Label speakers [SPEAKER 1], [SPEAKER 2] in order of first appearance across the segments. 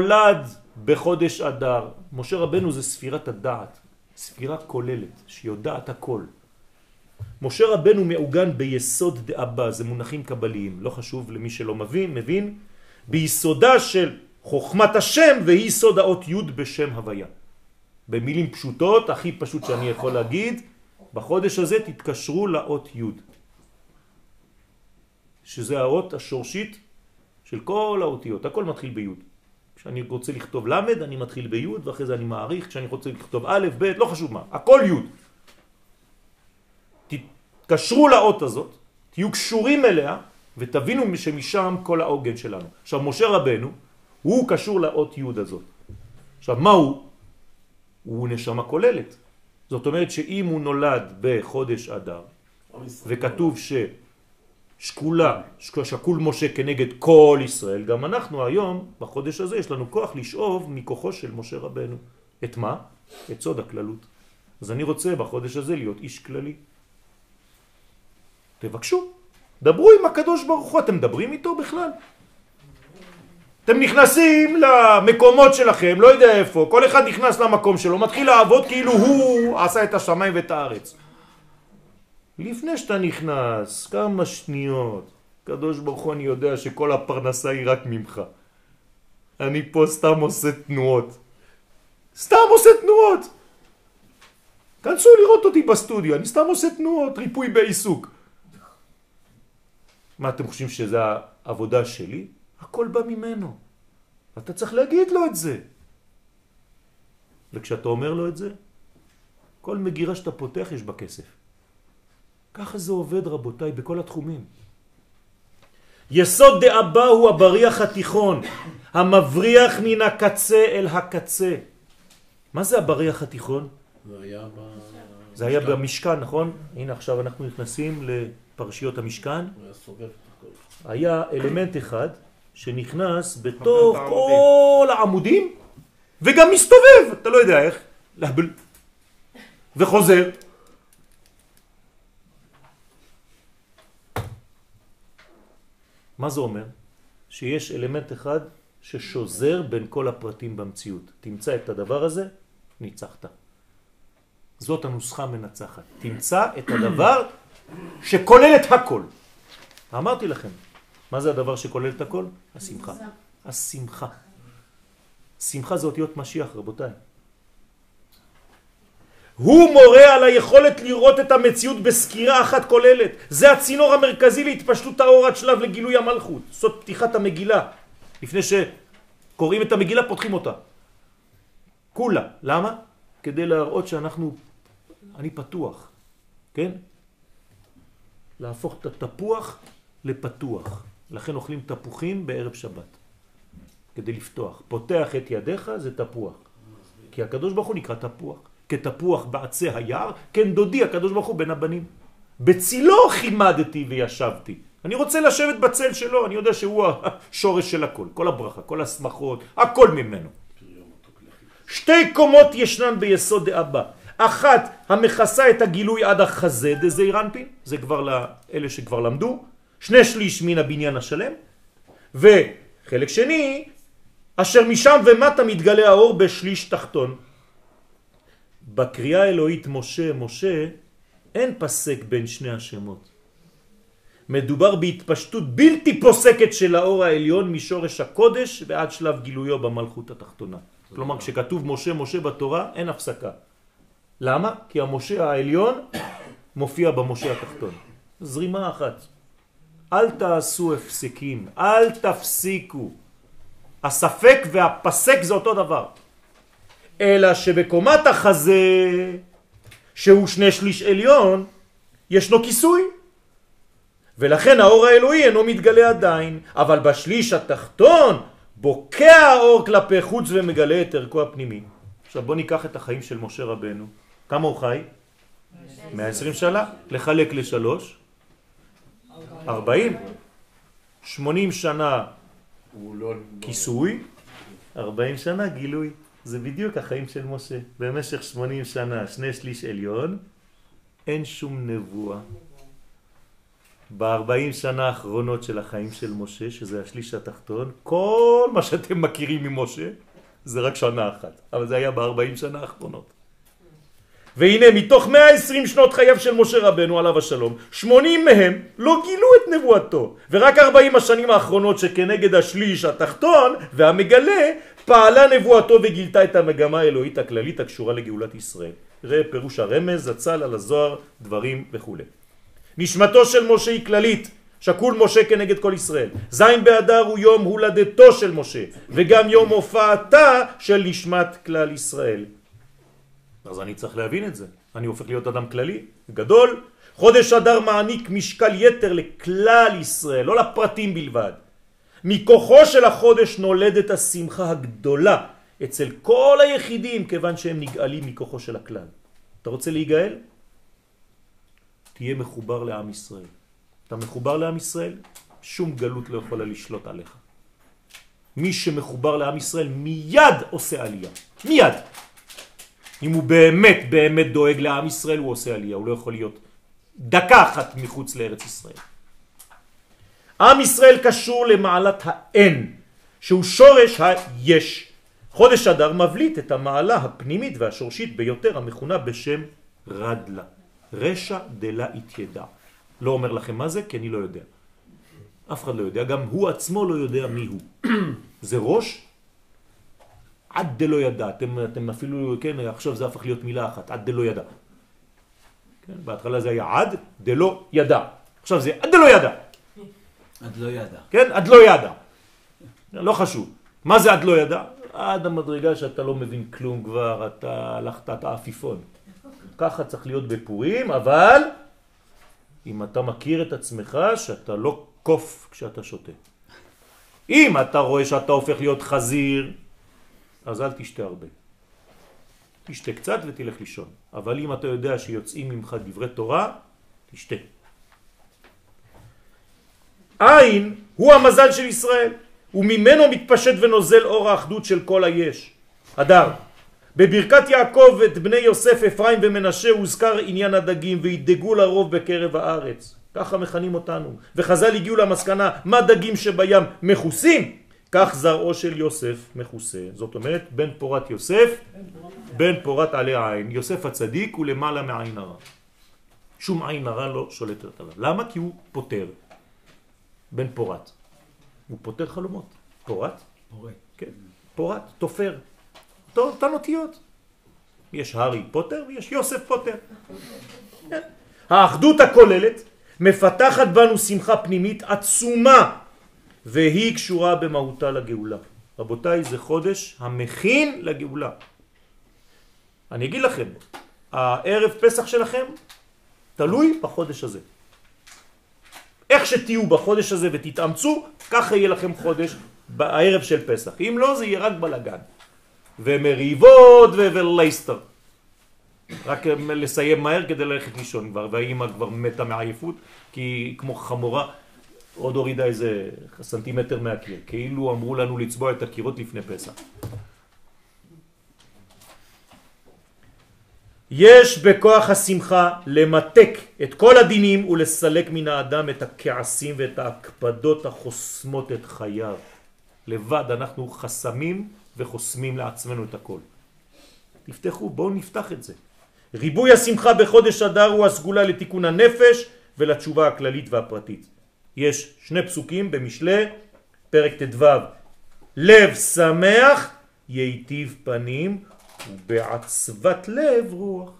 [SPEAKER 1] נולד בחודש אדר. משה רבנו זה ספירת הדעת, ספירה כוללת, שיודעת הכל. משה רבנו מעוגן ביסוד דאבא, זה מונחים קבליים, לא חשוב למי שלא מבין, מבין, ביסודה של חוכמת השם והיא סוד האות י' בשם הוויה. במילים פשוטות, הכי פשוט שאני יכול להגיד, בחודש הזה תתקשרו לאות י', שזה האות השורשית של כל האותיות, הכל מתחיל בי'. כשאני רוצה לכתוב למד, אני מתחיל בי' ואחרי זה אני מעריך, כשאני רוצה לכתוב א', ב', לא חשוב מה, הכל י'. תתקשרו לאות הזאת, תהיו קשורים אליה, ותבינו שמשם כל העוגן שלנו. עכשיו, משה רבנו, הוא קשור לאות י' הזאת. עכשיו, מה הוא? הוא נשמה כוללת. זאת אומרת שאם הוא נולד בחודש אדר, וכתוב ששקולה, שקול משה כנגד כל ישראל, גם אנחנו היום, בחודש הזה, יש לנו כוח לשאוב מכוחו של משה רבנו. את מה? את סוד הכללות. אז אני רוצה בחודש הזה להיות איש כללי. תבקשו, דברו עם הקדוש ברוך הוא, אתם מדברים איתו בכלל? אתם נכנסים למקומות שלכם, לא יודע איפה, כל אחד נכנס למקום שלו, מתחיל לעבוד כאילו הוא עשה את השמיים ואת הארץ. לפני שאתה נכנס, כמה שניות, קדוש ברוך הוא אני יודע שכל הפרנסה היא רק ממך. אני פה סתם עושה תנועות. סתם עושה תנועות! כנסו לראות אותי בסטודיו, אני סתם עושה תנועות, ריפוי בעיסוק. מה אתם חושבים שזה העבודה שלי? הכל בא ממנו. אתה צריך להגיד לו את זה. וכשאתה אומר לו את זה, כל מגירה שאתה פותח יש בה כסף. ככה זה עובד רבותיי בכל התחומים. יסוד דאבא הוא הבריח התיכון, המבריח מן הקצה אל הקצה. מה זה הבריח התיכון?
[SPEAKER 2] זה היה, ב...
[SPEAKER 1] זה היה במשכן, נכון? הנה עכשיו אנחנו נכנסים לפרשיות המשכן. היה אלמנט אחד שנכנס בתוך כל העמודים וגם מסתובב, אתה לא יודע איך, להבל, וחוזר. מה זה אומר? שיש אלמנט אחד ששוזר בין כל הפרטים במציאות. תמצא את הדבר הזה, ניצחת. זאת הנוסחה המנצחת. תמצא את הדבר שכולל את הכל. אמרתי לכם, מה זה הדבר שכולל את הכל? השמחה. השמחה. שמחה זה אותיות משיח, רבותיי. הוא מורה על היכולת לראות את המציאות בסקירה אחת כוללת. זה הצינור המרכזי להתפשטות האור עד שלב לגילוי המלכות. זאת פתיחת המגילה. לפני שקוראים את המגילה פותחים אותה. כולה. למה? כדי להראות שאנחנו, אני פתוח. כן? להפוך את התפוח לפתוח. לכן אוכלים תפוחים בערב שבת, כדי לפתוח. פותח את ידיך זה תפוח. כי הקדוש ברוך הוא נקרא תפוח. כתפוח בעצי היער, כן דודי הקדוש ברוך הוא בין הבנים. בצילו חימדתי וישבתי. אני רוצה לשבת בצל שלו, אני יודע שהוא השורש של הכל, כל הברכה, כל הסמכות, הכל ממנו. שתי קומות ישנן ביסוד דאבא. אחת המכסה את הגילוי עד החזה דזעיר אנפין, זה כבר לאלה שכבר למדו, שני שליש מן הבניין השלם, וחלק שני, אשר משם ומטה מתגלה האור בשליש תחתון. בקריאה האלוהית משה משה אין פסק בין שני השמות. מדובר בהתפשטות בלתי פוסקת של האור העליון משורש הקודש ועד שלב גילויו במלכות התחתונה. כלומר כשכתוב משה משה בתורה אין הפסקה. למה? כי המשה העליון מופיע במשה התחתון. זרימה אחת. אל תעשו הפסקים, אל תפסיקו. הספק והפסק זה אותו דבר. אלא שבקומת החזה, שהוא שני שליש עליון, ישנו כיסוי. ולכן האור האלוהי אינו מתגלה עדיין, אבל בשליש התחתון בוקע האור כלפי חוץ ומגלה את ערכו הפנימי. עכשיו בוא ניקח את החיים של משה רבנו. כמה הוא חי? 120 שנה. לחלק לשלוש. 40, 80 שנה כיסוי, 40 שנה גילוי. זה בדיוק החיים של משה. במשך 80 שנה, שני שליש עליון, אין שום נבואה. ב-40 שנה האחרונות של החיים של משה, שזה השליש התחתון, כל מה שאתם מכירים ממשה זה רק שנה אחת, אבל זה היה ב-40 שנה האחרונות. והנה מתוך 120 שנות חייו של משה רבנו עליו השלום, 80 מהם לא גילו את נבואתו, ורק 40 השנים האחרונות שכנגד השליש התחתון והמגלה פעלה נבואתו וגילתה את המגמה האלוהית הכללית הקשורה לגאולת ישראל. ראה פירוש הרמז, זצ"ל על הזוהר, דברים וכו'. נשמתו של משה היא כללית, שקול משה כנגד כל ישראל. זין באדר הוא יום הולדתו של משה, וגם יום הופעתה של נשמת כלל ישראל. אז אני צריך להבין את זה. אני הופך להיות אדם כללי, גדול. חודש אדר מעניק משקל יתר לכלל ישראל, לא לפרטים בלבד. מכוחו של החודש נולדת השמחה הגדולה אצל כל היחידים, כיוון שהם נגאלים מכוחו של הכלל. אתה רוצה להיגאל? תהיה מחובר לעם ישראל. אתה מחובר לעם ישראל, שום גלות לא יכולה לשלוט עליך. מי שמחובר לעם ישראל מיד עושה עלייה. מיד. אם הוא באמת באמת דואג לעם ישראל, הוא עושה עלייה, הוא לא יכול להיות דקה אחת מחוץ לארץ ישראל. עם ישראל קשור למעלת האין, שהוא שורש היש. חודש אדר מבליט את המעלה הפנימית והשורשית ביותר המכונה בשם רדלה. רשע דלה התיידע. לא אומר לכם מה זה, כי אני לא יודע. אף אחד לא יודע, גם הוא עצמו לא יודע מי הוא. זה ראש עד דלא ידע. אתם, אתם אפילו, כן, עכשיו זה הפך להיות מילה אחת, עד דלא ידע. כן, בהתחלה זה היה עד דלא ידע. עכשיו זה עד דלא ידע.
[SPEAKER 2] עד לא ידע.
[SPEAKER 1] כן, עד לא ידע. לא חשוב. מה זה עד לא ידע? עד המדרגה שאתה לא מבין כלום כבר, אתה הלכת, אתה עפיפון. ככה צריך להיות בפורים, אבל אם אתה מכיר את עצמך שאתה לא קוף כשאתה שותה. אם אתה רואה שאתה הופך להיות חזיר, אז אל תשתה הרבה. תשתה קצת ותלך לישון. אבל אם אתה יודע שיוצאים ממך דברי תורה, תשתה. עין הוא המזל של ישראל, וממנו מתפשט ונוזל אור האחדות של כל היש. אדר. בברכת יעקב את בני יוסף, אפרים ומנשה הוזכר עניין הדגים וידגו לרוב בקרב הארץ. ככה מכנים אותנו. וחז"ל הגיעו למסקנה, מה דגים שבים מכוסים? כך זרעו של יוסף מכוסה. זאת אומרת, בן פורת יוסף, בן פורת עלי העין. יוסף הצדיק הוא למעלה מעין הרע. שום עין הרע לא שולטת עליו. למה? כי הוא פותר. בן פורת. הוא פותר חלומות. פורת?
[SPEAKER 2] פורט.
[SPEAKER 1] כן. פורת, תופר. אותן אותיות. יש הארי פוטר ויש יוסף פוטר. כן. האחדות הכוללת מפתחת בנו שמחה פנימית עצומה והיא קשורה במהותה לגאולה. רבותיי, זה חודש המכין לגאולה. אני אגיד לכם, הערב פסח שלכם תלוי בחודש הזה. איך שתהיו בחודש הזה ותתאמצו, ככה יהיה לכם חודש בערב של פסח. אם לא, זה יהיה רק בלגן. ומריבות ולייסטר. רק לסיים מהר כדי ללכת לישון כבר, והאימא כבר מתה מעייפות, כי היא כמו חמורה עוד הורידה איזה סנטימטר מהקיר, כאילו אמרו לנו לצבוע את הקירות לפני פסח. יש בכוח השמחה למתק את כל הדינים ולסלק מן האדם את הכעסים ואת ההקפדות החוסמות את חייו. לבד אנחנו חסמים וחוסמים לעצמנו את הכל. תפתחו, בואו נפתח את זה. ריבוי השמחה בחודש אדר הוא הסגולה לתיקון הנפש ולתשובה הכללית והפרטית. יש שני פסוקים במשלי, פרק ט"ו, לב שמח ייטיב פנים ובעצבת לב רוח.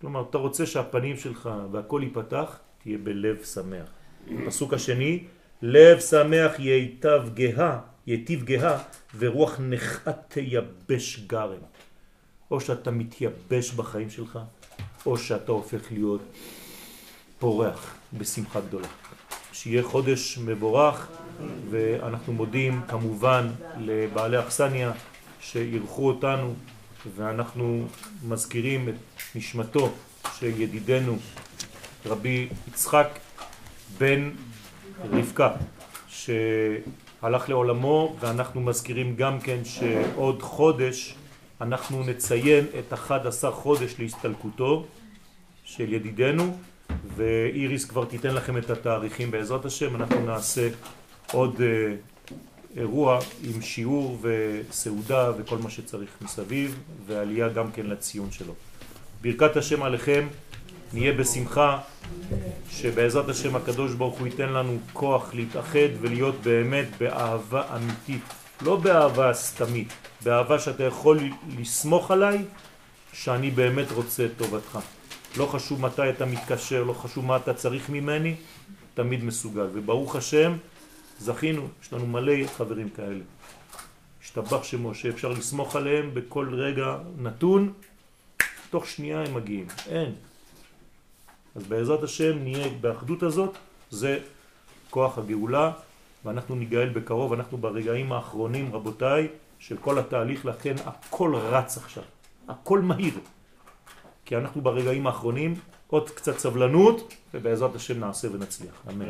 [SPEAKER 1] כלומר, אתה רוצה שהפנים שלך והכל ייפתח, תהיה בלב שמח. הפסוק השני, לב שמח ייטב גאה, ייטיב גאה, ורוח נחת תייבש גרם. או שאתה מתייבש בחיים שלך, או שאתה הופך להיות פורח בשמחה גדולה. שיהיה חודש מבורך, ואנחנו מודים כמובן לבעלי אכסניה שאירחו אותנו, ואנחנו מזכירים את נשמתו של ידידנו רבי יצחק בן רבקה, שהלך לעולמו, ואנחנו מזכירים גם כן שעוד חודש אנחנו נציין את 11 חודש להסתלקותו של ידידנו, ואיריס כבר תיתן לכם את התאריכים בעזרת השם, אנחנו נעשה עוד אה, אירוע עם שיעור וסעודה וכל מה שצריך מסביב, ועלייה גם כן לציון שלו. ברכת השם עליכם, נהיה בשמחה, שבעזרת השם הקדוש ברוך הוא ייתן לנו כוח להתאחד ולהיות באמת באהבה אמיתית, לא באהבה סתמית, באהבה שאתה יכול לסמוך עליי שאני באמת רוצה את טובתך. לא חשוב מתי אתה מתקשר, לא חשוב מה אתה צריך ממני, תמיד מסוגל. וברוך השם, זכינו, יש לנו מלא חברים כאלה. השתבח שמו שאפשר לסמוך עליהם בכל רגע נתון, תוך שנייה הם מגיעים. אין. אז בעזרת השם נהיה באחדות הזאת, זה כוח הגאולה, ואנחנו ניגאל בקרוב, אנחנו ברגעים האחרונים, רבותיי, של כל התהליך, לכן הכל רץ עכשיו, הכל מהיר. כי אנחנו ברגעים האחרונים, עוד קצת סבלנות, ובעזרת השם נעשה ונצליח. אמן.